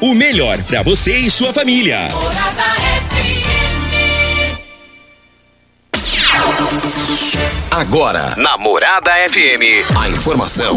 O melhor para você e sua família. Agora, na Morada FM, a informação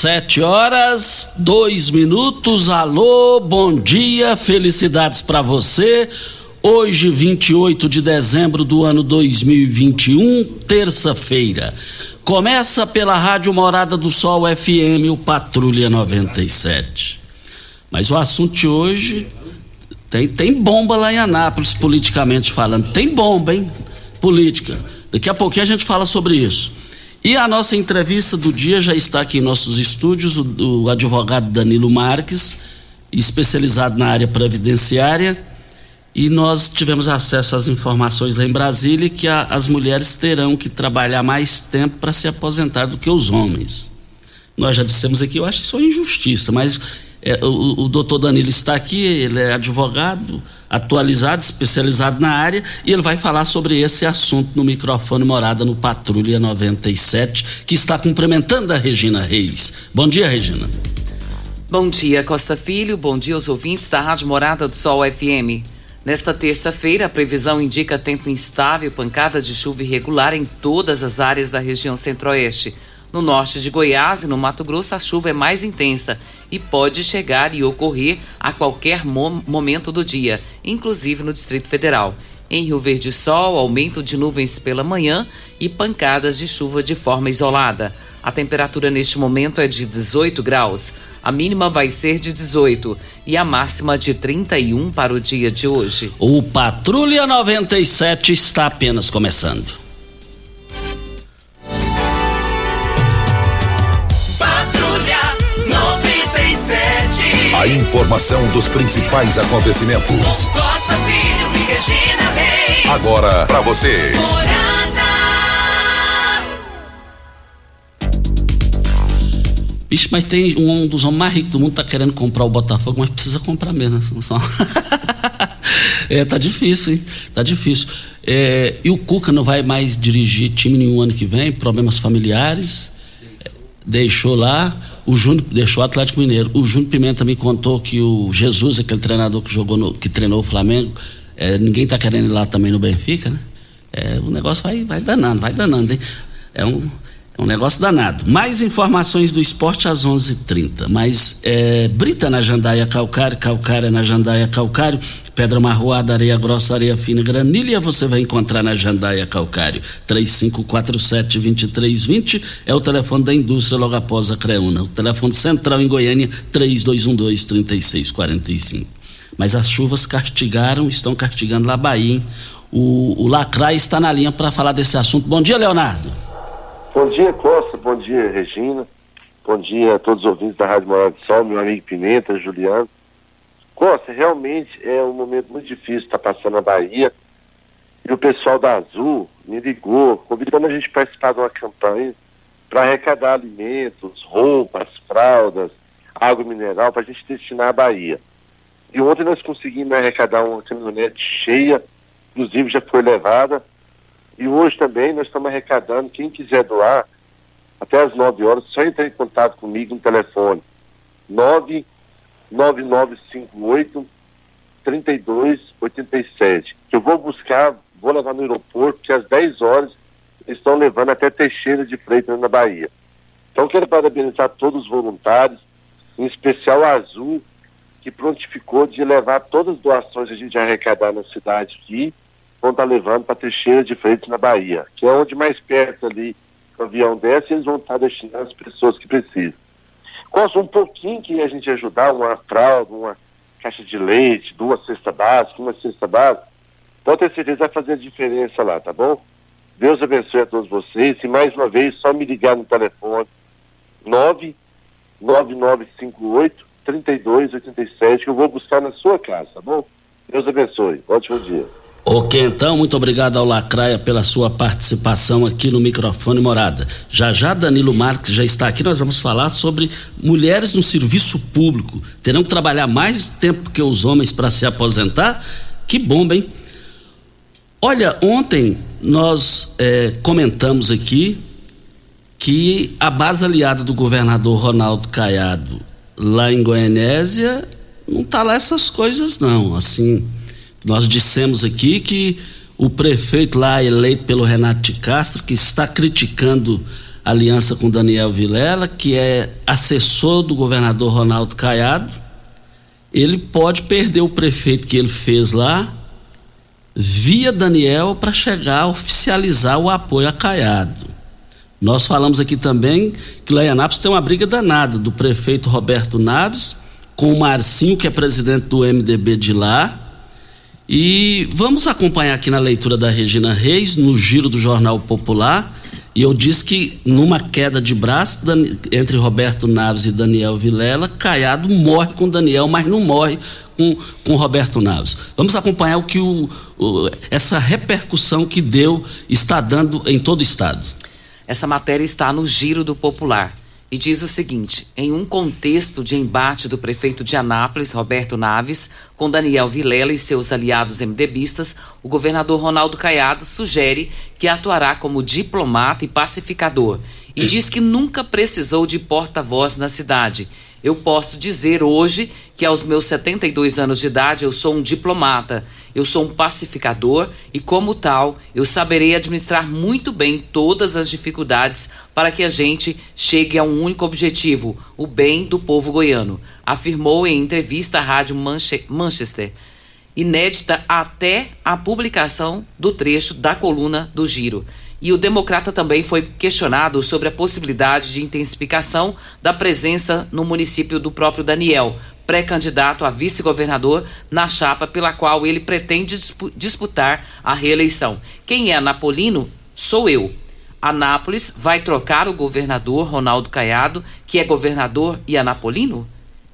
Sete horas, dois minutos. Alô, bom dia, felicidades para você. Hoje, 28 de dezembro do ano 2021, terça-feira. Começa pela Rádio Morada do Sol FM, o Patrulha 97. Mas o assunto de hoje tem, tem bomba lá em Anápolis, politicamente falando. Tem bomba, hein? Política. Daqui a pouquinho a gente fala sobre isso. E a nossa entrevista do dia já está aqui em nossos estúdios, o, o advogado Danilo Marques, especializado na área previdenciária. E nós tivemos acesso às informações lá em Brasília que a, as mulheres terão que trabalhar mais tempo para se aposentar do que os homens. Nós já dissemos aqui, eu acho isso uma injustiça, mas é, o, o doutor Danilo está aqui, ele é advogado, atualizado, especializado na área, e ele vai falar sobre esse assunto no microfone Morada no Patrulha 97, que está cumprimentando a Regina Reis. Bom dia, Regina. Bom dia, Costa Filho. Bom dia aos ouvintes da Rádio Morada do Sol FM. Nesta terça-feira, a previsão indica tempo instável, pancada de chuva irregular em todas as áreas da região centro-oeste. No norte de Goiás e no Mato Grosso, a chuva é mais intensa e pode chegar e ocorrer a qualquer mo momento do dia, inclusive no Distrito Federal. Em Rio Verde Sol, aumento de nuvens pela manhã e pancadas de chuva de forma isolada. A temperatura neste momento é de 18 graus. A mínima vai ser de 18 e a máxima de 31 para o dia de hoje. O Patrulha 97 está apenas começando. A informação dos principais acontecimentos. Costa Filho e Regina Reis. Agora para você. Bicho, mas tem um, um dos homens mais ricos do mundo tá querendo comprar o Botafogo, mas precisa comprar mesmo. Né? Só... é, tá difícil, hein? Tá difícil. É, e o Cuca não vai mais dirigir time nenhum ano que vem, problemas familiares. Deixou lá. O Júnior deixou o Atlético Mineiro. O Júnior Pimenta me contou que o Jesus, aquele treinador que jogou no, que treinou o Flamengo, é, ninguém está querendo ir lá também no Benfica, né? É, o negócio vai, vai danando, vai danando, hein? É um, um negócio danado. Mais informações do esporte às 11:30. h 30 Mas é, Brita na Jandaia Calcário, Calcária na Jandaia Calcário, Pedra marroada, areia grossa, areia fina, granilha, você vai encontrar na Jandaia Calcário. 3547-2320 é o telefone da indústria logo após a Creuna. O telefone central em Goiânia, 3212-3645. Mas as chuvas castigaram, estão castigando lá Bahia, hein? O, o Lacraia está na linha para falar desse assunto. Bom dia, Leonardo. Bom dia, Costa. Bom dia, Regina. Bom dia a todos os ouvintes da Rádio Morada do Sol, meu amigo Pimenta, Juliano. Costa, realmente é um momento muito difícil estar tá passando na Bahia. E o pessoal da Azul me ligou, convidando a gente a participar de uma campanha para arrecadar alimentos, roupas, fraldas, água mineral para a gente destinar à Bahia. E ontem nós conseguimos arrecadar uma caminhonete cheia, inclusive já foi levada. E hoje também nós estamos arrecadando, quem quiser doar, até as 9 horas, só entrar em contato comigo no telefone 99958 3287. Que eu vou buscar, vou levar no aeroporto, que às 10 horas estão levando até Teixeira de Freitas na Bahia. Então quero parabenizar todos os voluntários, em especial a Azul, que prontificou de levar todas as doações que a gente arrecadar na cidade aqui, vão estar levando para Teixeira de Freitas na Bahia, que é onde mais perto ali o avião desce, eles vão estar destinando as pessoas que precisam. Costa, um pouquinho que a gente ajudar, uma fralda, uma caixa de leite, duas cestas básicas, uma cesta básica, pode ter certeza vai fazer a diferença lá, tá bom? Deus abençoe a todos vocês e mais uma vez só me ligar no telefone 99958 3287 que eu vou buscar na sua casa, tá bom? Deus abençoe. Ótimo dia. Ok, então, muito obrigado ao Lacraia pela sua participação aqui no microfone Morada. Já já Danilo Marques já está aqui, nós vamos falar sobre mulheres no serviço público. Terão que trabalhar mais tempo que os homens para se aposentar? Que bomba, hein? Olha, ontem nós é, comentamos aqui que a base aliada do governador Ronaldo Caiado lá em Goianésia não tá lá essas coisas não, assim nós dissemos aqui que o prefeito lá eleito pelo Renato de Castro, que está criticando a aliança com Daniel Vilela, que é assessor do governador Ronaldo Caiado, ele pode perder o prefeito que ele fez lá via Daniel para chegar a oficializar o apoio a Caiado. Nós falamos aqui também que lá em Anápolis tem uma briga danada do prefeito Roberto Naves com o Marcinho, que é presidente do MDB de lá, e vamos acompanhar aqui na leitura da Regina Reis, no giro do Jornal Popular. E eu disse que numa queda de braço entre Roberto Naves e Daniel Vilela, Caiado morre com Daniel, mas não morre com, com Roberto Naves. Vamos acompanhar o que o, o, essa repercussão que deu está dando em todo o estado. Essa matéria está no giro do Popular e diz o seguinte: em um contexto de embate do prefeito de Anápolis, Roberto Naves, com Daniel Vilela e seus aliados MDBistas, o governador Ronaldo Caiado sugere que atuará como diplomata e pacificador e diz que nunca precisou de porta-voz na cidade. Eu posso dizer hoje que aos meus 72 anos de idade eu sou um diplomata eu sou um pacificador e, como tal, eu saberei administrar muito bem todas as dificuldades para que a gente chegue a um único objetivo, o bem do povo goiano, afirmou em entrevista à Rádio Manchester, inédita até a publicação do trecho da coluna do Giro. E o democrata também foi questionado sobre a possibilidade de intensificação da presença no município do próprio Daniel, pré-candidato a vice-governador na chapa pela qual ele pretende disputar a reeleição. Quem é Anapolino? Sou eu. Anápolis vai trocar o governador Ronaldo Caiado, que é governador e anapolino?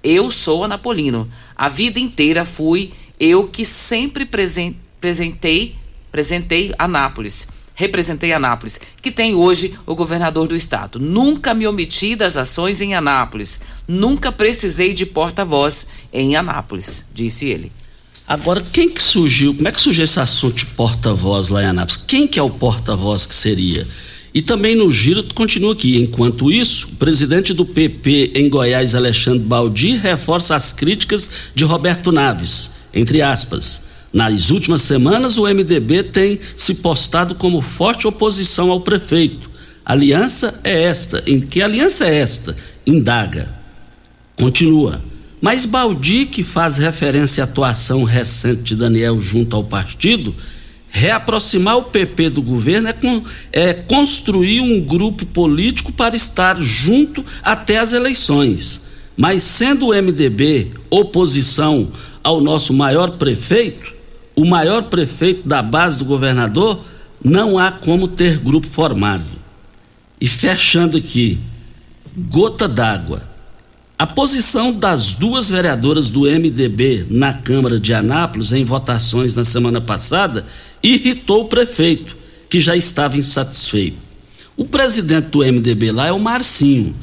Eu sou anapolino. A vida inteira fui eu que sempre presentei, presentei Anápolis representei Anápolis, que tem hoje o governador do estado. Nunca me omiti das ações em Anápolis. Nunca precisei de porta-voz em Anápolis, disse ele. Agora, quem que surgiu, como é que surgiu esse assunto de porta-voz lá em Anápolis? Quem que é o porta-voz que seria? E também no giro continua aqui. Enquanto isso, o presidente do PP em Goiás, Alexandre Baldi, reforça as críticas de Roberto Naves, entre aspas. Nas últimas semanas, o MDB tem se postado como forte oposição ao prefeito. aliança é esta. Em que aliança é esta? Indaga. Continua. Mas Baldi, que faz referência à atuação recente de Daniel junto ao partido, reaproximar o PP do governo é, com, é construir um grupo político para estar junto até as eleições. Mas sendo o MDB oposição ao nosso maior prefeito, o maior prefeito da base do governador, não há como ter grupo formado. E fechando aqui, gota d'água. A posição das duas vereadoras do MDB na Câmara de Anápolis em votações na semana passada irritou o prefeito, que já estava insatisfeito. O presidente do MDB lá é o Marcinho.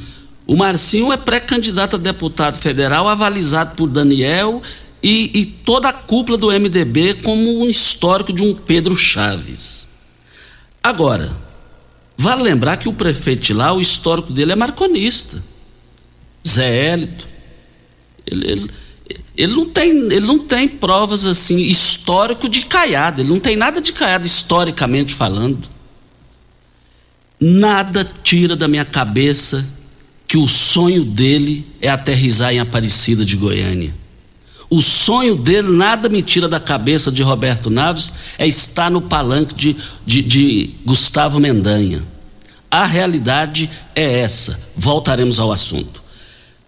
O Marcinho é pré-candidato a deputado federal, avalizado por Daniel e, e, toda a cúpula do MDB como um histórico de um Pedro Chaves. Agora, vale lembrar que o prefeito de lá, o histórico dele é marconista. Zé Hélito. Ele, ele, ele, não tem, ele não tem provas assim, histórico de caiado. Ele não tem nada de caiado historicamente falando. Nada tira da minha cabeça que o sonho dele é aterrizar em Aparecida de Goiânia. O sonho dele, nada me tira da cabeça de Roberto Naves, é estar no palanque de, de, de Gustavo Mendanha. A realidade é essa. Voltaremos ao assunto.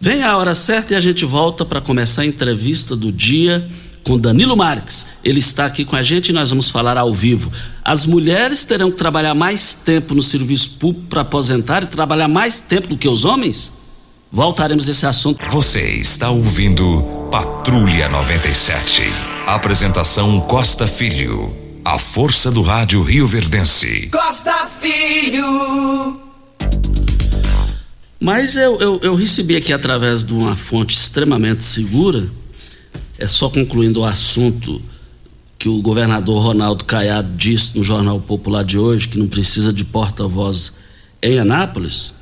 Vem a hora certa e a gente volta para começar a entrevista do dia com Danilo Marques. Ele está aqui com a gente e nós vamos falar ao vivo. As mulheres terão que trabalhar mais tempo no serviço público para aposentar e trabalhar mais tempo do que os homens? Voltaremos a esse assunto. Você está ouvindo Patrulha 97. Apresentação Costa Filho. A força do rádio Rio Verdense. Costa Filho. Mas eu, eu, eu recebi aqui através de uma fonte extremamente segura, é só concluindo o assunto que o governador Ronaldo Caiado disse no Jornal Popular de hoje, que não precisa de porta-voz em Anápolis.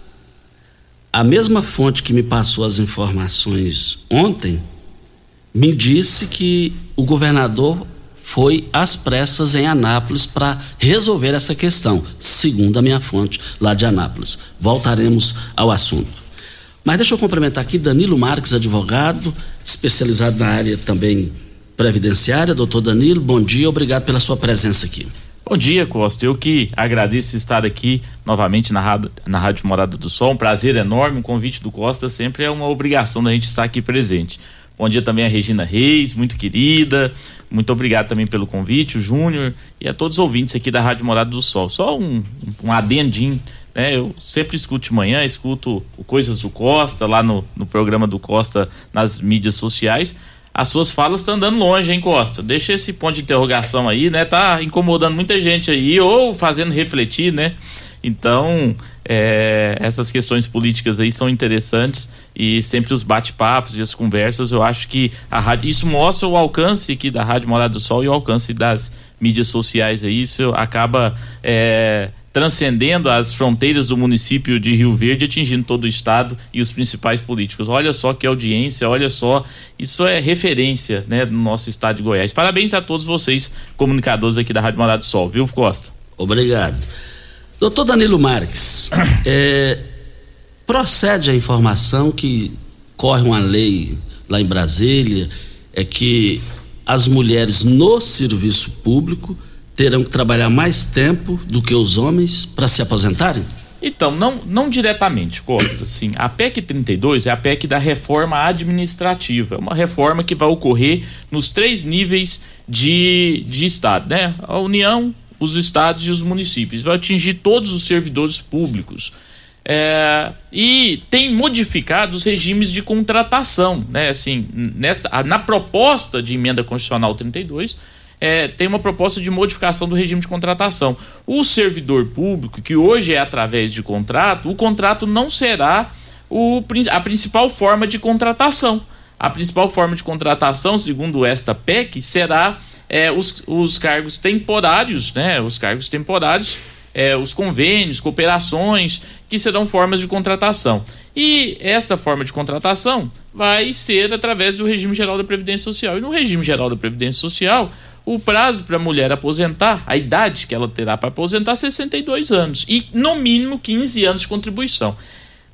A mesma fonte que me passou as informações ontem me disse que o governador foi às pressas em Anápolis para resolver essa questão, segundo a minha fonte lá de Anápolis. Voltaremos ao assunto. Mas deixa eu cumprimentar aqui Danilo Marques, advogado, especializado na área também previdenciária. Doutor Danilo, bom dia, obrigado pela sua presença aqui. Bom dia, Costa. Eu que agradeço estar aqui novamente na Rádio, na Rádio Morada do Sol. Um prazer enorme. Um convite do Costa sempre é uma obrigação da gente estar aqui presente. Bom dia também a Regina Reis, muito querida. Muito obrigado também pelo convite, o Júnior e a todos os ouvintes aqui da Rádio Morada do Sol. Só um, um adendinho, né? Eu sempre escuto de manhã, escuto Coisas do Costa, lá no, no programa do Costa nas mídias sociais. As suas falas estão andando longe, hein, Costa? Deixa esse ponto de interrogação aí, né? Tá incomodando muita gente aí, ou fazendo refletir, né? Então, é, essas questões políticas aí são interessantes e sempre os bate-papos e as conversas, eu acho que a rádio, isso mostra o alcance aqui da Rádio Morada do Sol e o alcance das mídias sociais aí, isso acaba é, transcendendo as fronteiras do município de Rio Verde, atingindo todo o estado e os principais políticos. Olha só que audiência, olha só, isso é referência, né, no nosso estado de Goiás. Parabéns a todos vocês, comunicadores aqui da Rádio Morada do Sol, viu, Costa? Obrigado. Doutor Danilo Marques, é, procede a informação que corre uma lei lá em Brasília, é que as mulheres no serviço público terão que trabalhar mais tempo do que os homens para se aposentarem? Então, não, não diretamente, Costa. Sim, a PEC 32 é a PEC da reforma administrativa. É uma reforma que vai ocorrer nos três níveis de, de Estado, né? A União, os estados e os municípios, vai atingir todos os servidores públicos. É, e tem modificado os regimes de contratação, né? Assim, nesta, na proposta de emenda constitucional 32, é, tem uma proposta de modificação do regime de contratação. O servidor público, que hoje é através de contrato, o contrato não será o, a principal forma de contratação. A principal forma de contratação, segundo esta PEC, será é, os, os cargos temporários, né? Os cargos temporários, é, os convênios, cooperações, que serão formas de contratação. E esta forma de contratação vai ser através do regime geral da Previdência Social. E no regime geral da Previdência Social, o prazo para a mulher aposentar, a idade que ela terá para aposentar, 62 anos. E no mínimo 15 anos de contribuição.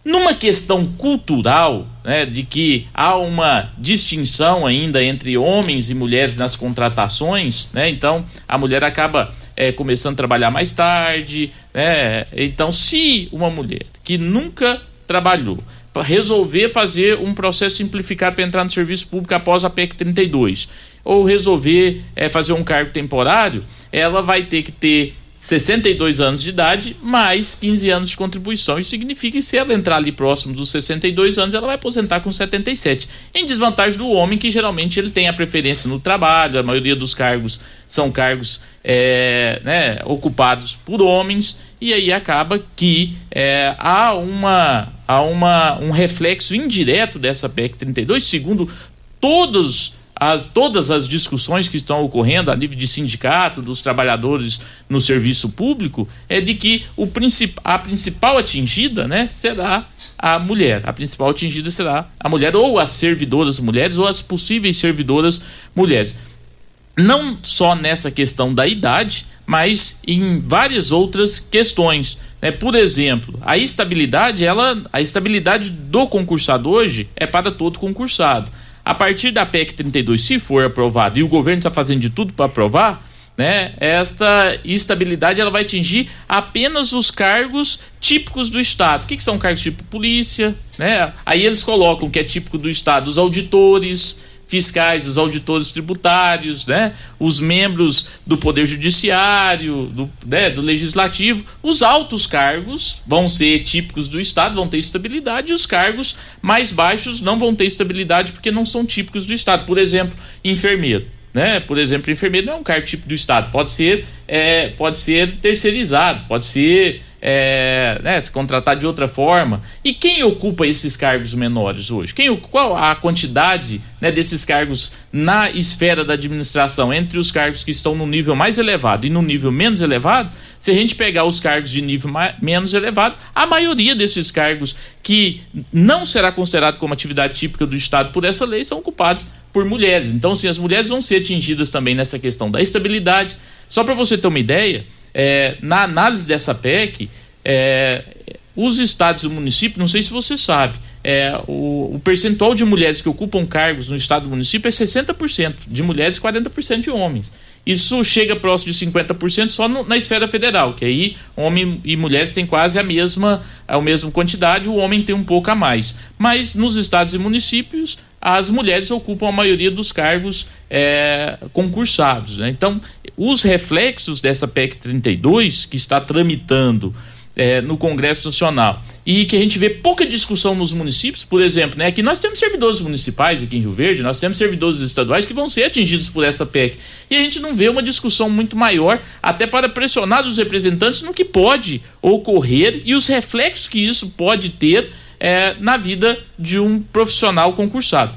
Numa questão cultural, né, de que há uma distinção ainda entre homens e mulheres nas contratações, né, então a mulher acaba é, começando a trabalhar mais tarde, né, então se uma mulher que nunca trabalhou resolver fazer um processo simplificado para entrar no serviço público após a PEC 32, ou resolver é, fazer um cargo temporário, ela vai ter que ter 62 anos de idade, mais 15 anos de contribuição. Isso significa que se ela entrar ali próximo dos 62 anos, ela vai aposentar com 77. Em desvantagem do homem, que geralmente ele tem a preferência no trabalho, a maioria dos cargos são cargos é, né, ocupados por homens, E aí acaba que é, há, uma, há uma, um reflexo indireto dessa PEC 32, segundo todos as, todas as discussões que estão ocorrendo a nível de sindicato, dos trabalhadores no serviço público, é de que o a principal atingida né, será a mulher. A principal atingida será a mulher, ou as servidoras mulheres, ou as possíveis servidoras mulheres. Não só nessa questão da idade, mas em várias outras questões. Né? Por exemplo, a estabilidade, ela, a estabilidade do concursado hoje é para todo concursado. A partir da PEC 32, se for aprovado, e o governo está fazendo de tudo para aprovar, né? Esta estabilidade ela vai atingir apenas os cargos típicos do Estado. O que, que são cargos tipo polícia, né? Aí eles colocam que é típico do Estado os auditores, fiscais, os auditores tributários, né? os membros do Poder Judiciário, do, né? do Legislativo. Os altos cargos vão ser típicos do Estado, vão ter estabilidade, e os cargos mais baixos não vão ter estabilidade porque não são típicos do Estado. Por exemplo, enfermeiro. Né? Por exemplo, enfermeiro não é um cargo típico do Estado, pode ser, é, pode ser terceirizado, pode ser é, né, se contratar de outra forma. E quem ocupa esses cargos menores hoje? Quem, qual a quantidade né, desses cargos na esfera da administração entre os cargos que estão no nível mais elevado e no nível menos elevado? Se a gente pegar os cargos de nível menos elevado, a maioria desses cargos que não será considerado como atividade típica do Estado por essa lei são ocupados por mulheres. Então, sim, as mulheres vão ser atingidas também nessa questão da estabilidade. Só para você ter uma ideia, é, na análise dessa PEC, é, os estados e municípios, não sei se você sabe, é, o, o, percentual de mulheres que ocupam cargos no estado do município é 60% de mulheres e 40% de homens. Isso chega próximo de 50% só no, na esfera federal, que aí homem e mulheres têm quase a mesma, a mesma quantidade, o homem tem um pouco a mais. Mas nos estados e municípios, as mulheres ocupam a maioria dos cargos é, concursados. Né? Então, os reflexos dessa PEC 32, que está tramitando é, no Congresso Nacional e que a gente vê pouca discussão nos municípios, por exemplo, né? Que nós temos servidores municipais aqui em Rio Verde, nós temos servidores estaduais que vão ser atingidos por essa PEC. E a gente não vê uma discussão muito maior, até para pressionar os representantes no que pode ocorrer e os reflexos que isso pode ter é, na vida de um profissional concursado.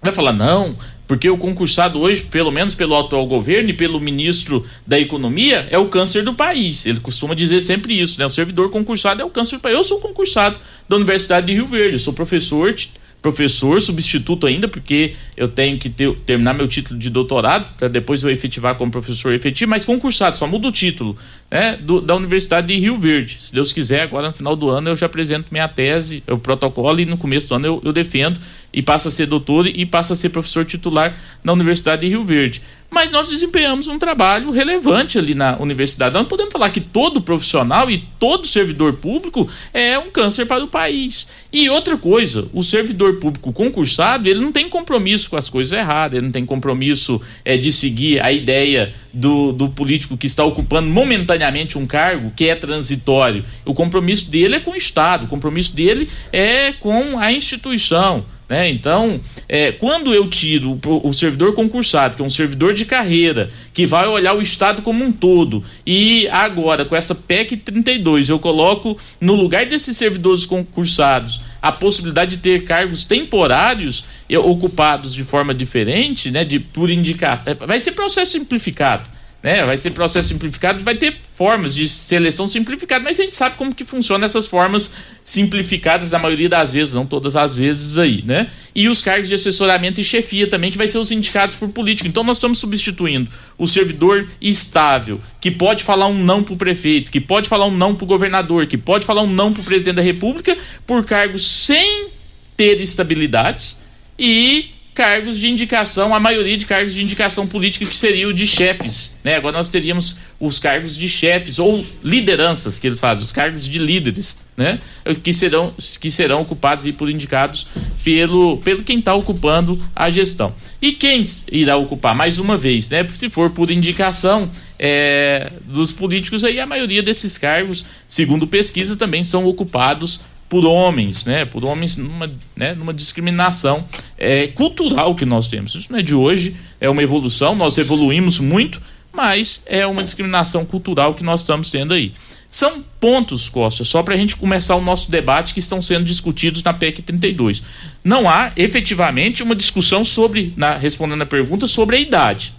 Vai falar, não, porque o concursado hoje, pelo menos pelo atual governo e pelo ministro da Economia, é o câncer do país. Ele costuma dizer sempre isso, né? O servidor concursado é o câncer do país. Eu sou concursado da Universidade de Rio Verde, eu sou professor professor, substituto ainda, porque eu tenho que ter, terminar meu título de doutorado, para depois eu efetivar como professor efetivo, mas concursado, só muda o título, né, do, da Universidade de Rio Verde. Se Deus quiser, agora no final do ano eu já apresento minha tese, o protocolo, e no começo do ano eu, eu defendo, e passa a ser doutor e passa a ser professor titular na Universidade de Rio Verde mas nós desempenhamos um trabalho relevante ali na universidade. Nós não podemos falar que todo profissional e todo servidor público é um câncer para o país. E outra coisa, o servidor público concursado, ele não tem compromisso com as coisas erradas, ele não tem compromisso é, de seguir a ideia do, do político que está ocupando momentaneamente um cargo que é transitório. O compromisso dele é com o Estado, o compromisso dele é com a instituição. Né? Então, é, quando eu tiro o, o, servidor concursado, que é um servidor de carreira, que vai olhar o Estado como um todo, e agora com essa PEC 32 eu coloco no lugar desses servidores concursados a possibilidade de ter cargos temporários ocupados de forma diferente, né, de por indicação, vai ser processo simplificado né? Vai ser processo simplificado, vai ter formas de seleção simplificada, mas a gente sabe como que funciona essas formas simplificadas na maioria das vezes, não todas as vezes aí, né? E os cargos de assessoramento e chefia também, que vai ser os indicados por político. Então nós estamos substituindo o servidor estável, que pode falar um não para o prefeito, que pode falar um não para o governador, que pode falar um não para o presidente da república, por cargos sem ter estabilidades e cargos de indicação, a maioria de cargos de indicação política que seria o de chefes, né? Agora nós teríamos os cargos de chefes ou lideranças que eles fazem, os cargos de líderes, né? Que serão que serão ocupados e por indicados pelo pelo quem está ocupando a gestão. E quem irá ocupar mais uma vez, né? Se for por indicação é, dos políticos aí a maioria desses cargos, segundo pesquisa, também são ocupados por homens, né? Por homens numa, né? numa discriminação é, cultural que nós temos. Isso não é de hoje, é uma evolução, nós evoluímos muito, mas é uma discriminação cultural que nós estamos tendo aí. São pontos, Costa, só para a gente começar o nosso debate que estão sendo discutidos na PEC 32. Não há efetivamente uma discussão sobre, na, respondendo a pergunta, sobre a idade.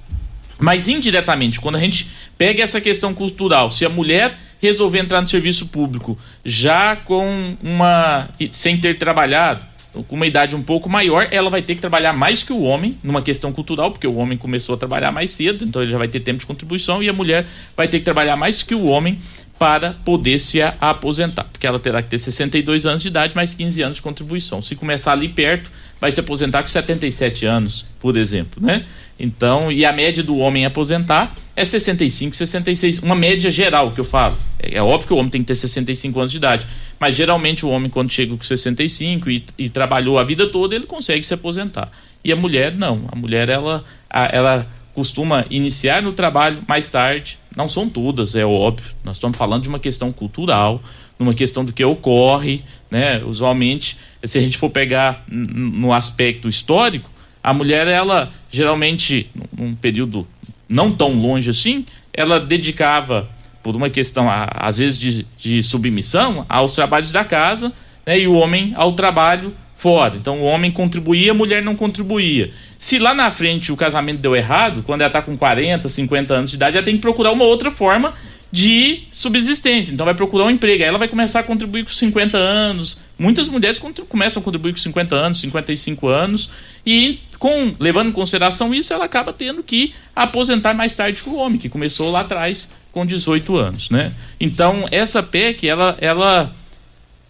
Mas indiretamente, quando a gente pega essa questão cultural, se a mulher resolver entrar no serviço público já com uma. sem ter trabalhado, com uma idade um pouco maior, ela vai ter que trabalhar mais que o homem, numa questão cultural, porque o homem começou a trabalhar mais cedo, então ele já vai ter tempo de contribuição, e a mulher vai ter que trabalhar mais que o homem para poder se aposentar, porque ela terá que ter 62 anos de idade mais 15 anos de contribuição. Se começar ali perto, vai se aposentar com 77 anos, por exemplo, né? Então, e a média do homem aposentar é 65, 66, uma média geral que eu falo. É, é, óbvio que o homem tem que ter 65 anos de idade, mas geralmente o homem quando chega com 65 e, e trabalhou a vida toda, ele consegue se aposentar. E a mulher não, a mulher ela ela costuma iniciar no trabalho mais tarde. Não são todas, é óbvio. Nós estamos falando de uma questão cultural, numa questão do que ocorre, né? Usualmente, se a gente for pegar no aspecto histórico, a mulher ela geralmente num período não tão longe assim, ela dedicava por uma questão às vezes de, de submissão aos trabalhos da casa, né? E o homem ao trabalho fora. Então o homem contribuía, a mulher não contribuía. Se lá na frente o casamento deu errado, quando ela está com 40, 50 anos de idade, ela tem que procurar uma outra forma de subsistência. Então vai procurar um emprego. Aí ela vai começar a contribuir com 50 anos. Muitas mulheres começam a contribuir com 50 anos, 55 anos. E com levando em consideração isso, ela acaba tendo que aposentar mais tarde que o homem, que começou lá atrás com 18 anos. Né? Então essa PEC, ela, ela,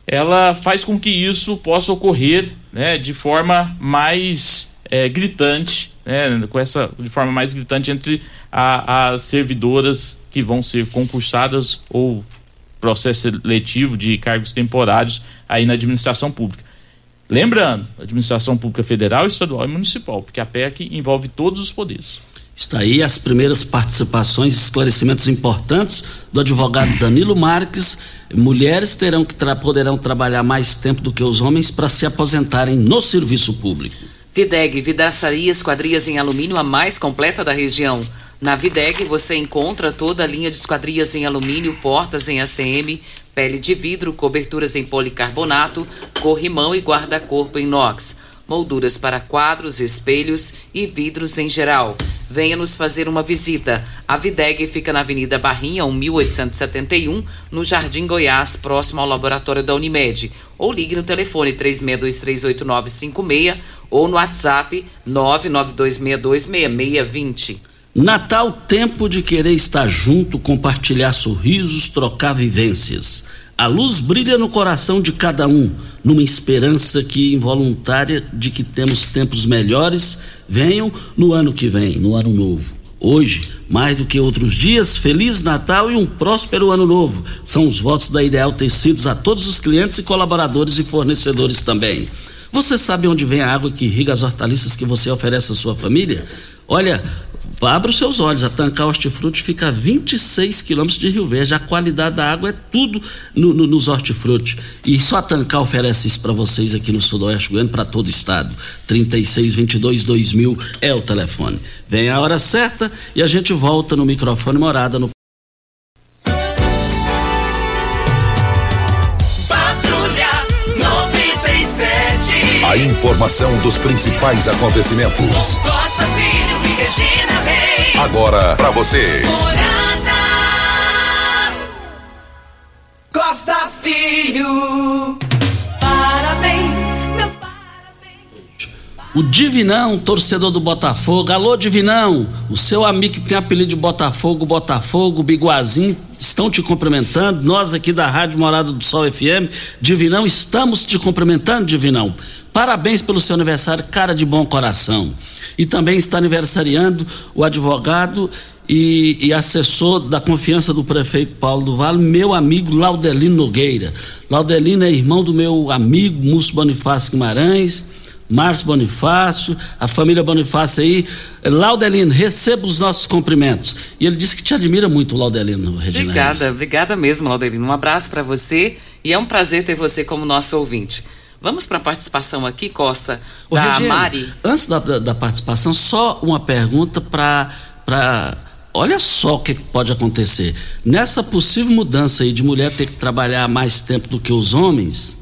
ela faz com que isso possa ocorrer né, de forma mais é, gritante, né, com essa de forma mais gritante entre as servidoras que vão ser concursadas ou processo seletivo de cargos temporários aí na administração pública. Lembrando, administração pública federal, estadual e municipal, porque a PEC envolve todos os poderes. Está aí as primeiras participações, esclarecimentos importantes do advogado Danilo Marques. Mulheres terão que tra poderão trabalhar mais tempo do que os homens para se aposentarem no serviço público. Videg, vidraçaria esquadrias em alumínio a mais completa da região. Na Videg você encontra toda a linha de esquadrias em alumínio, portas em ACM, pele de vidro, coberturas em policarbonato, corrimão e guarda-corpo em inox, molduras para quadros, espelhos e vidros em geral. Venha nos fazer uma visita. A Videg fica na Avenida Barrinha, 1871, no Jardim Goiás, próximo ao laboratório da Unimed. Ou ligue no telefone 36238956 ou no WhatsApp 992626620. Natal, tempo de querer estar junto, compartilhar sorrisos, trocar vivências. A luz brilha no coração de cada um, numa esperança que involuntária de que temos tempos melhores venham no ano que vem, no ano novo. Hoje, mais do que outros dias, Feliz Natal e um próspero Ano Novo. São os votos da Ideal Tecidos a todos os clientes e colaboradores e fornecedores também. Você sabe onde vem a água que irriga as hortaliças que você oferece à sua família? Olha, abra os seus olhos, a Tancar Hortifruti fica a 26 quilômetros de Rio Verde. A qualidade da água é tudo no, no, nos hortifruti. E só a Tancar oferece isso para vocês aqui no Sudoeste Goiano, para todo o estado. 3622 2000 é o telefone. Vem a hora certa e a gente volta no microfone morada no A informação dos principais acontecimentos. Costa Filho Regina Reis. Agora para você. Costa Filho. Parabéns. O Divinão, torcedor do Botafogo. Alô, Divinão. O seu amigo que tem apelido de Botafogo, Botafogo, Biguazinho, estão te cumprimentando. Nós aqui da Rádio Morada do Sol FM, Divinão, estamos te cumprimentando, Divinão. Parabéns pelo seu aniversário, cara de bom coração. E também está aniversariando o advogado e, e, assessor da confiança do prefeito Paulo do Vale, meu amigo Laudelino Nogueira. Laudelino é irmão do meu amigo Múcio Bonifácio Guimarães, Márcio Bonifácio, a família Bonifácio aí. Laudelino, receba os nossos cumprimentos. E ele disse que te admira muito, Laudelino, Regina. Obrigada, obrigada mesmo, Laudelino. Um abraço para você e é um prazer ter você como nosso ouvinte. Vamos para a participação aqui, Costa, Ô, da Regina, Mari. Antes da, da, da, participação, só uma pergunta para olha só o que pode acontecer. Nessa possível mudança aí de mulher ter que trabalhar mais tempo do que os homens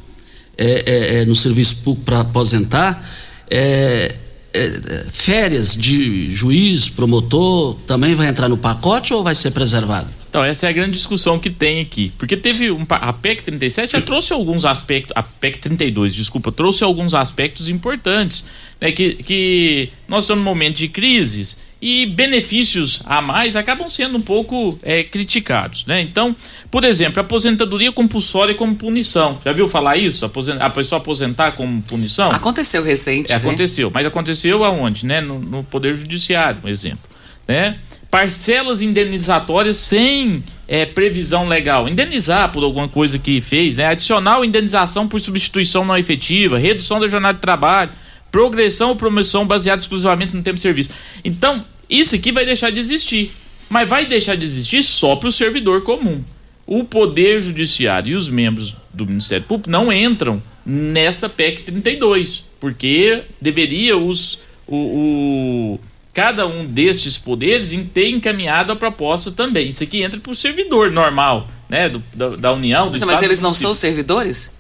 é, é, é, no serviço público para aposentar, é, é, férias de juiz, promotor, também vai entrar no pacote ou vai ser preservado? Então, essa é a grande discussão que tem aqui. Porque teve um. A PEC 37 já trouxe alguns aspectos. A PEC 32, desculpa, trouxe alguns aspectos importantes. Né, que, que nós estamos num momento de crises e benefícios a mais acabam sendo um pouco é, criticados, né? Então, por exemplo, aposentadoria compulsória como punição. Já viu falar isso? A pessoa aposentar como punição? Aconteceu recente. É, né? Aconteceu, mas aconteceu aonde, né? No, no Poder Judiciário, um exemplo, né? Parcelas indenizatórias sem é, previsão legal. Indenizar por alguma coisa que fez, né? Adicional indenização por substituição não efetiva, redução da jornada de trabalho, progressão ou promoção baseada exclusivamente no tempo de serviço. Então, isso aqui vai deixar de existir. Mas vai deixar de existir só para o servidor comum. O Poder Judiciário e os membros do Ministério Público não entram nesta PEC 32, porque deveria os, o, o cada um destes poderes ter encaminhado a proposta também. Isso aqui entra para o servidor normal, né, do, da, da União. Do mas, mas eles não são servidores?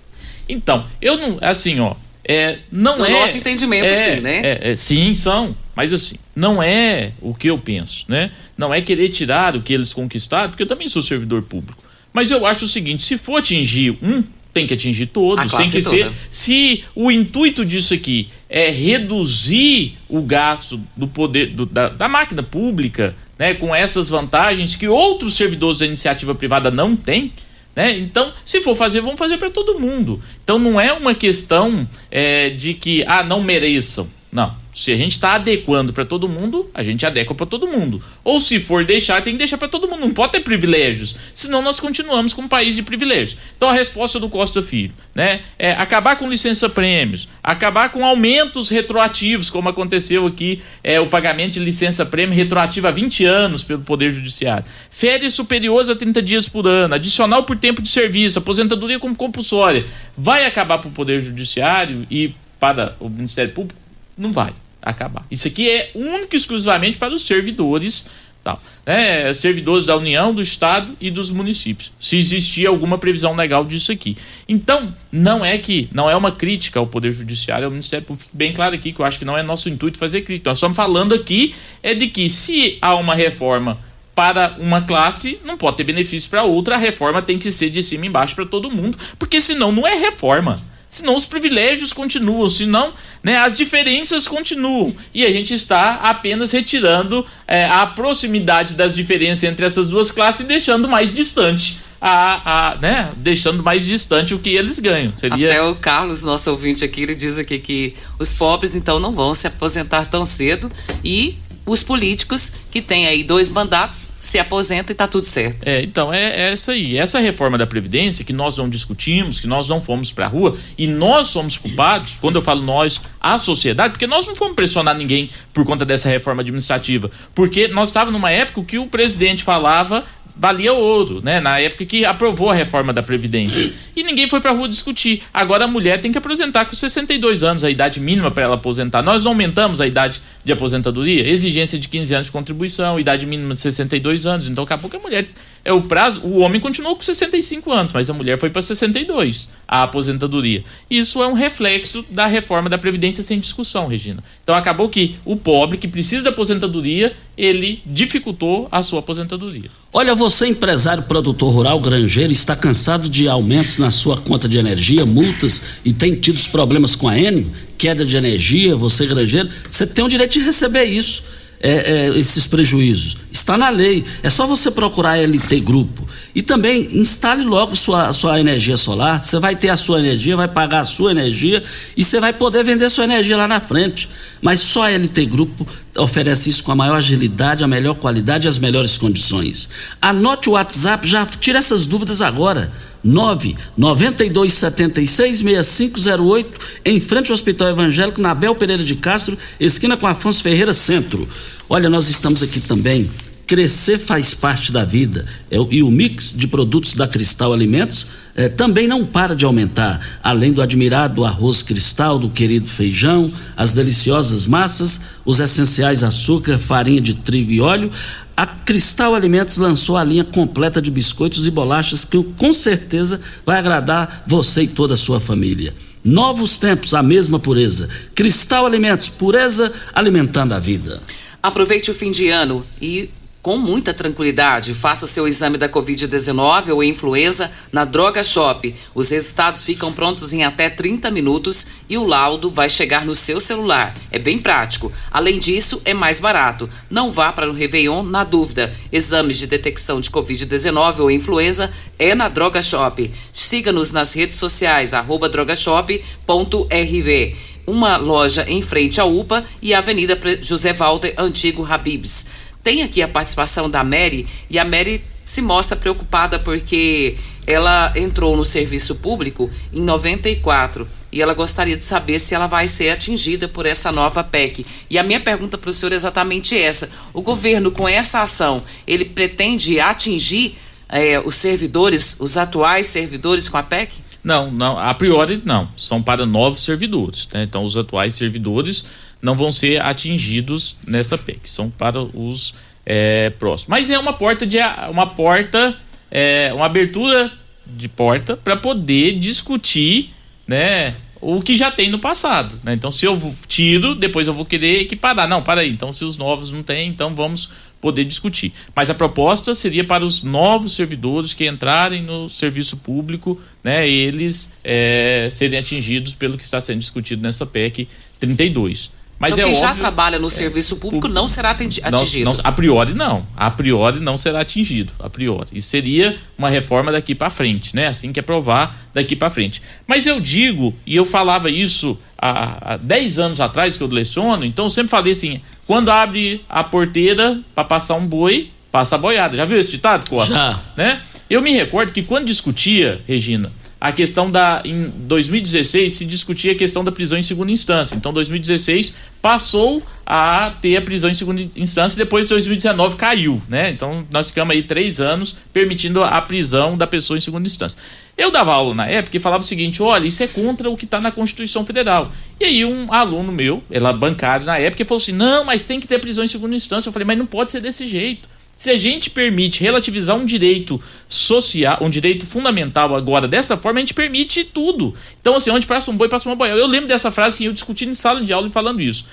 Então, eu não, assim, ó, é, não no é. nosso entendimento, é, sim, né? É, é, sim, são. Mas assim, não é o que eu penso, né? Não é querer tirar o que eles conquistaram, porque eu também sou servidor público. Mas eu acho o seguinte: se for atingir um, tem que atingir todos, tem que toda. ser. Se o intuito disso aqui é reduzir o gasto do poder do, da, da máquina pública, né, com essas vantagens que outros servidores da iniciativa privada não têm né? Então, se for fazer, vamos fazer para todo mundo. Então, não é uma questão é, de que, ah, não mereçam. Não. Se a gente está adequando para todo mundo, a gente adequa para todo mundo. Ou se for deixar, tem que deixar para todo mundo. Não pode ter privilégios. Senão nós continuamos com um país de privilégios. Então a resposta do Costa Filho, né? É acabar com licença prêmios, acabar com aumentos retroativos, como aconteceu aqui, é o pagamento de licença prêmio retroativo há 20 anos pelo Poder Judiciário. Férias superiores a 30 dias por ano, adicional por tempo de serviço, aposentadoria como compulsória. Vai acabar para o Poder Judiciário e para o Ministério Público? Não vai acabar. Isso aqui é único e exclusivamente para os servidores, tal, né? servidores da União, do Estado e dos municípios. Se existir alguma previsão legal disso aqui. Então, não é que não é uma crítica ao Poder Judiciário, ao Ministério Público, bem claro aqui que eu acho que não é nosso intuito fazer crítica. Nós estamos falando aqui é de que se há uma reforma para uma classe, não pode ter benefício para outra, a reforma tem que ser de cima e embaixo para todo mundo, porque senão não é reforma senão os privilégios continuam, senão né, as diferenças continuam. E a gente está apenas retirando é, a proximidade das diferenças entre essas duas classes e deixando mais distante. A, a, né, deixando mais distante o que eles ganham. Seria... Até o Carlos, nosso ouvinte aqui, ele diz aqui que os pobres então não vão se aposentar tão cedo e os políticos que têm aí dois mandatos se aposentam e está tudo certo. É, então é, é essa aí. Essa reforma da Previdência que nós não discutimos, que nós não fomos para a rua e nós somos culpados, quando eu falo nós, a sociedade, porque nós não fomos pressionar ninguém por conta dessa reforma administrativa. Porque nós estávamos numa época que o presidente falava valia ouro, né? Na época que aprovou a reforma da Previdência. E ninguém foi pra rua discutir. Agora a mulher tem que aposentar com 62 anos, a idade mínima para ela aposentar. Nós aumentamos a idade de aposentadoria, exigência de 15 anos de contribuição, idade mínima de 62 anos. Então acabou que a mulher é o prazo, o homem continuou com 65 anos, mas a mulher foi para 62 a aposentadoria. Isso é um reflexo da reforma da previdência sem discussão, Regina. Então acabou que o pobre que precisa da aposentadoria, ele dificultou a sua aposentadoria. Olha, você empresário, produtor rural, granjeiro, está cansado de aumentos na sua conta de energia, multas e tem tido problemas com a Enio, queda de energia, você granjeiro, você tem o direito de receber isso é, é, esses prejuízos. Está na lei. É só você procurar a LT Grupo. E também instale logo sua, sua energia solar. Você vai ter a sua energia, vai pagar a sua energia e você vai poder vender sua energia lá na frente. Mas só a LT Grupo oferece isso com a maior agilidade, a melhor qualidade e as melhores condições. Anote o WhatsApp, já tira essas dúvidas agora. 9 92 76 6508, em frente ao Hospital Evangélico, na Bel Pereira de Castro, esquina com Afonso Ferreira Centro. Olha, nós estamos aqui também. Crescer faz parte da vida. É, e o mix de produtos da Cristal Alimentos é, também não para de aumentar. Além do admirado arroz cristal, do querido feijão, as deliciosas massas, os essenciais açúcar, farinha de trigo e óleo a Cristal Alimentos lançou a linha completa de biscoitos e bolachas que com certeza vai agradar você e toda a sua família. Novos tempos, a mesma pureza. Cristal Alimentos, pureza alimentando a vida. Aproveite o fim de ano e com muita tranquilidade, faça seu exame da Covid-19 ou influenza na Droga Shop. Os resultados ficam prontos em até 30 minutos e o laudo vai chegar no seu celular. É bem prático. Além disso, é mais barato. Não vá para o Réveillon na dúvida. Exames de detecção de Covid-19 ou influenza é na Droga Shop. Siga-nos nas redes sociais, arroba drogashop.rv. Uma loja em frente à UPA e Avenida José Walter Antigo Habibs. Tem aqui a participação da Mary e a Mary se mostra preocupada porque ela entrou no serviço público em 94 e ela gostaria de saber se ela vai ser atingida por essa nova PEC. E a minha pergunta para o senhor é exatamente essa: o governo, com essa ação, ele pretende atingir é, os servidores, os atuais servidores com a PEC? Não, não, a priori não. São para novos servidores. Né? Então, os atuais servidores não vão ser atingidos nessa PEC, são para os é, próximos. Mas é uma porta de uma porta, é, uma abertura de porta para poder discutir, né? O que já tem no passado, né? Então, se eu tiro, depois eu vou querer equiparar. Não, para aí. Então, se os novos não têm, então vamos poder discutir. Mas a proposta seria para os novos servidores que entrarem no serviço público, né? Eles é, serem atingidos pelo que está sendo discutido nessa PEC 32. Mas então, é quem óbvio, já trabalha no serviço público não será atingido. Não, não, a priori não. A priori não será atingido. A priori. E seria uma reforma daqui para frente, né? Assim que aprovar daqui para frente. Mas eu digo, e eu falava isso há, há 10 anos atrás que eu leciono, então eu sempre falei assim: quando abre a porteira para passar um boi, passa a boiada. Já viu esse ditado, Costa? Já. Né? Eu me recordo que quando discutia, Regina, a questão da. Em 2016 se discutia a questão da prisão em segunda instância. Então, 2016 passou a ter a prisão em segunda instância e depois 2019 caiu, né? Então, nós ficamos aí três anos permitindo a prisão da pessoa em segunda instância. Eu dava aula na época e falava o seguinte: olha, isso é contra o que está na Constituição Federal. E aí, um aluno meu, ela bancário na época, falou assim: não, mas tem que ter prisão em segunda instância. Eu falei, mas não pode ser desse jeito. Se a gente permite relativizar um direito social, um direito fundamental agora dessa forma, a gente permite tudo. Então, assim, onde passa um boi, passa uma boia. Eu lembro dessa frase, assim, eu discutindo em sala de aula e falando isso.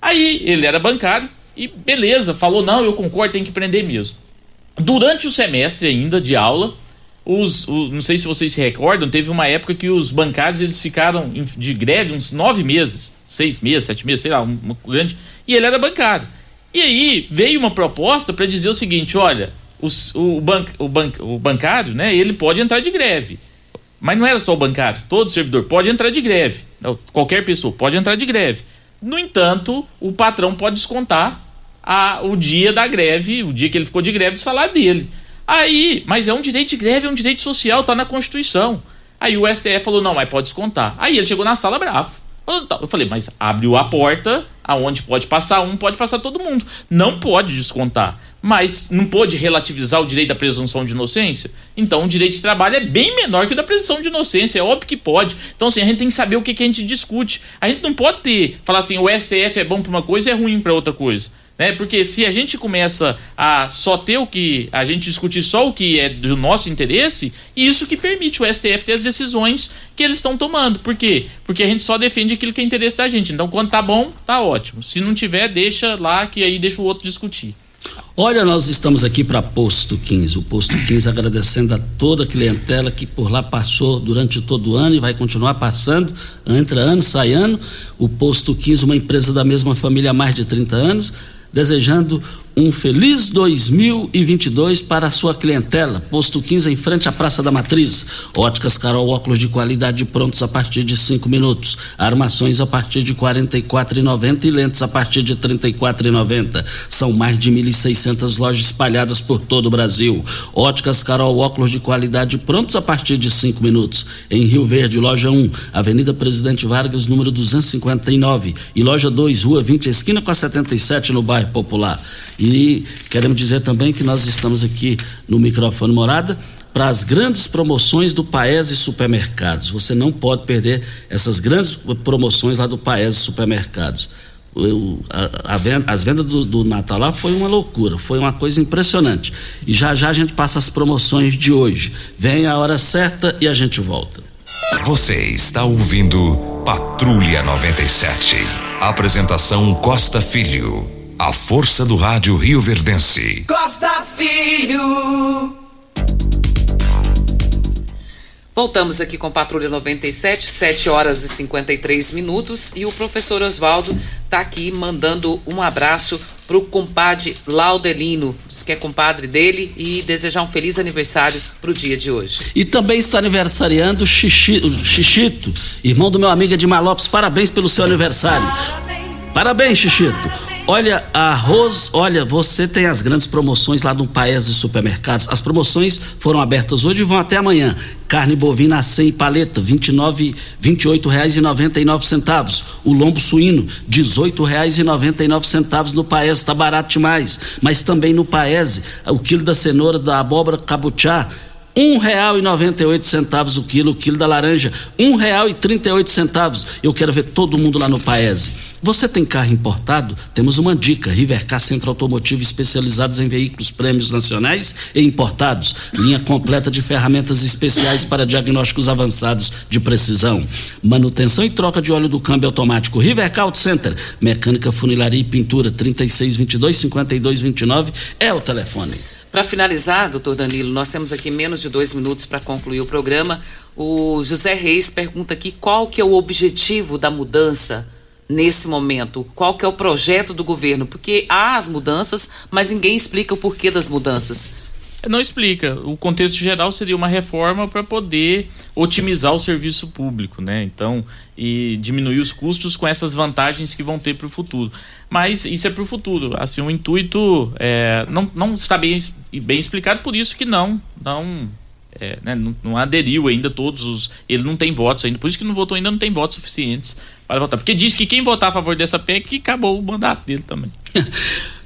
Aí, ele era bancário e beleza, falou, não, eu concordo, tem que prender mesmo. Durante o semestre ainda de aula, os, os, não sei se vocês se recordam, teve uma época que os bancários eles ficaram de greve uns nove meses, seis meses, sete meses, sei lá, um, um grande. E ele era bancário. E aí veio uma proposta para dizer o seguinte: olha, o, o, ban, o bancário, né, ele pode entrar de greve. Mas não era só o bancário, todo servidor pode entrar de greve. Qualquer pessoa pode entrar de greve. No entanto, o patrão pode descontar a, o dia da greve, o dia que ele ficou de greve, do salário dele. Aí, mas é um direito de greve, é um direito social, tá na Constituição. Aí o STF falou: não, mas pode descontar. Aí ele chegou na sala bravo. Eu falei, mas abriu a porta, aonde pode passar um, pode passar todo mundo. Não pode descontar. Mas não pode relativizar o direito da presunção de inocência? Então o direito de trabalho é bem menor que o da presunção de inocência. É óbvio que pode. Então, assim, a gente tem que saber o que, que a gente discute. A gente não pode ter, falar assim, o STF é bom para uma coisa e é ruim para outra coisa né? Porque se a gente começa a só ter o que a gente discutir só o que é do nosso interesse, isso que permite o STF ter as decisões que eles estão tomando. Por quê? Porque a gente só defende aquilo que é interesse da gente. Então, quando tá bom, tá ótimo. Se não tiver, deixa lá que aí deixa o outro discutir. Olha, nós estamos aqui para Posto 15. O Posto 15 agradecendo a toda a clientela que por lá passou durante todo o ano e vai continuar passando, entra ano, sai ano. O Posto 15, uma empresa da mesma família há mais de 30 anos desejando um feliz 2022 para a sua clientela. Posto 15 em frente à Praça da Matriz. Óticas Carol, óculos de qualidade prontos a partir de cinco minutos. Armações a partir de e quatro e lentes a partir de trinta e São mais de 1.600 lojas espalhadas por todo o Brasil. Óticas Carol, óculos de qualidade prontos a partir de cinco minutos. Em Rio Verde, loja 1, Avenida Presidente Vargas, número 259. E loja 2, Rua 20, esquina com a 77, no bairro Popular. E queremos dizer também que nós estamos aqui no microfone Morada para as grandes promoções do Paese Supermercados. Você não pode perder essas grandes promoções lá do Paese Supermercados. eu, a, a venda, as vendas do, do, Natal lá foi uma loucura, foi uma coisa impressionante. E já já a gente passa as promoções de hoje. Vem a hora certa e a gente volta. Você está ouvindo Patrulha 97. Apresentação Costa Filho. A força do rádio Rio Verdense. Costa Filho. Voltamos aqui com Patrulha 97, 7 horas e 53 minutos. E o professor Oswaldo está aqui mandando um abraço pro compadre Laudelino, diz que é compadre dele, e desejar um feliz aniversário pro dia de hoje. E também está aniversariando o Xixito, irmão do meu amigo de Malopes. Parabéns pelo seu aniversário. Parabéns, Xixito. Olha, arroz, olha, você tem as grandes promoções lá no Paes de Supermercados. As promoções foram abertas hoje e vão até amanhã. Carne bovina 100 paleta, 29, 28 reais e 99 centavos. O lombo suíno, 18 reais e 99 centavos no Paes, está barato demais. Mas também no Paes, o quilo da cenoura, da abóbora cabuchá, um real e noventa e oito centavos o quilo, o quilo da laranja, um real e trinta e oito centavos. Eu quero ver todo mundo lá no Paese. Você tem carro importado? Temos uma dica: Rivercar Centro Automotivo especializados em veículos prêmios nacionais e importados. Linha completa de ferramentas especiais para diagnósticos avançados de precisão. Manutenção e troca de óleo do câmbio automático. Rivercar Auto Center. Mecânica, funilaria e pintura. 3622 5229 é o telefone. Para finalizar, doutor Danilo, nós temos aqui menos de dois minutos para concluir o programa. O José Reis pergunta aqui qual que é o objetivo da mudança nesse momento? Qual que é o projeto do governo? Porque há as mudanças, mas ninguém explica o porquê das mudanças. Não explica. O contexto geral seria uma reforma para poder otimizar o serviço público, né? Então, e diminuir os custos com essas vantagens que vão ter para o futuro. Mas isso é para o futuro. Assim, o intuito é, não, não está bem, bem explicado, por isso que não, não é, né, não, não, aderiu ainda todos os. Ele não tem votos ainda, por isso que não votou ainda, não tem votos suficientes para votar. Porque diz que quem votar a favor dessa PEC acabou o mandato dele também.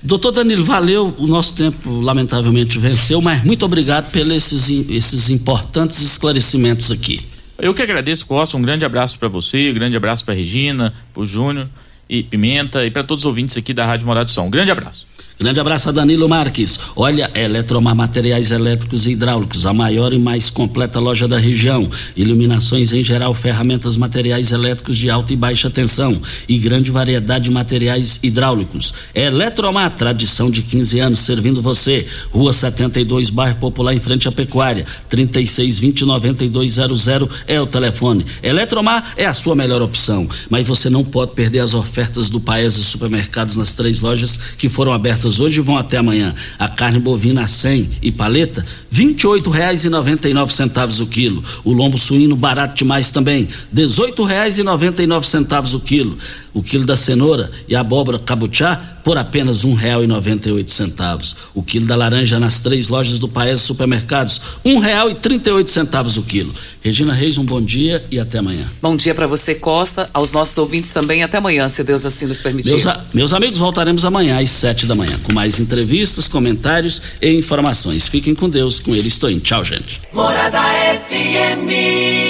Doutor Danilo, valeu. O nosso tempo, lamentavelmente, venceu, mas muito obrigado pelos esses, esses importantes esclarecimentos aqui. Eu que agradeço, Costa. Um grande abraço para você, um grande abraço para Regina, para o Júnior e Pimenta e para todos os ouvintes aqui da Rádio Morado do Sol. Um grande abraço. Grande abraço a Danilo Marques. Olha, Eletromar Materiais Elétricos e Hidráulicos, a maior e mais completa loja da região. Iluminações em geral, ferramentas, materiais elétricos de alta e baixa tensão e grande variedade de materiais hidráulicos. Eletromar, tradição de 15 anos servindo você. Rua 72, bairro Popular, em frente à Pecuária. 3620 9200 é o telefone. Eletromar é a sua melhor opção, mas você não pode perder as ofertas do Paes e Supermercados nas três lojas que foram abertas hoje vão até amanhã. A carne bovina a 100 e paleta, R$ 28,99 o quilo. O lombo suíno barato demais também, R$ 18,99 o quilo o quilo da cenoura e abóbora cabuchá por apenas um real e noventa e oito centavos. O quilo da laranja nas três lojas do Paes Supermercados, um real e trinta e oito centavos o quilo. Regina Reis, um bom dia e até amanhã. Bom dia para você, Costa, aos nossos ouvintes também, até amanhã, se Deus assim nos permitir. Meus, meus amigos, voltaremos amanhã às sete da manhã, com mais entrevistas, comentários e informações. Fiquem com Deus, com ele estou indo. Tchau, gente. Morada FM.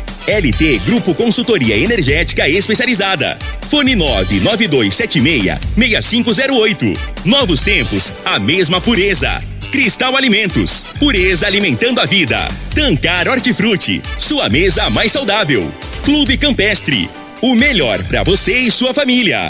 LT Grupo Consultoria Energética Especializada. Fone 99276-6508. Novos tempos, a mesma pureza. Cristal Alimentos, pureza alimentando a vida. Tancar Hortifruti, sua mesa mais saudável. Clube Campestre, o melhor para você e sua família.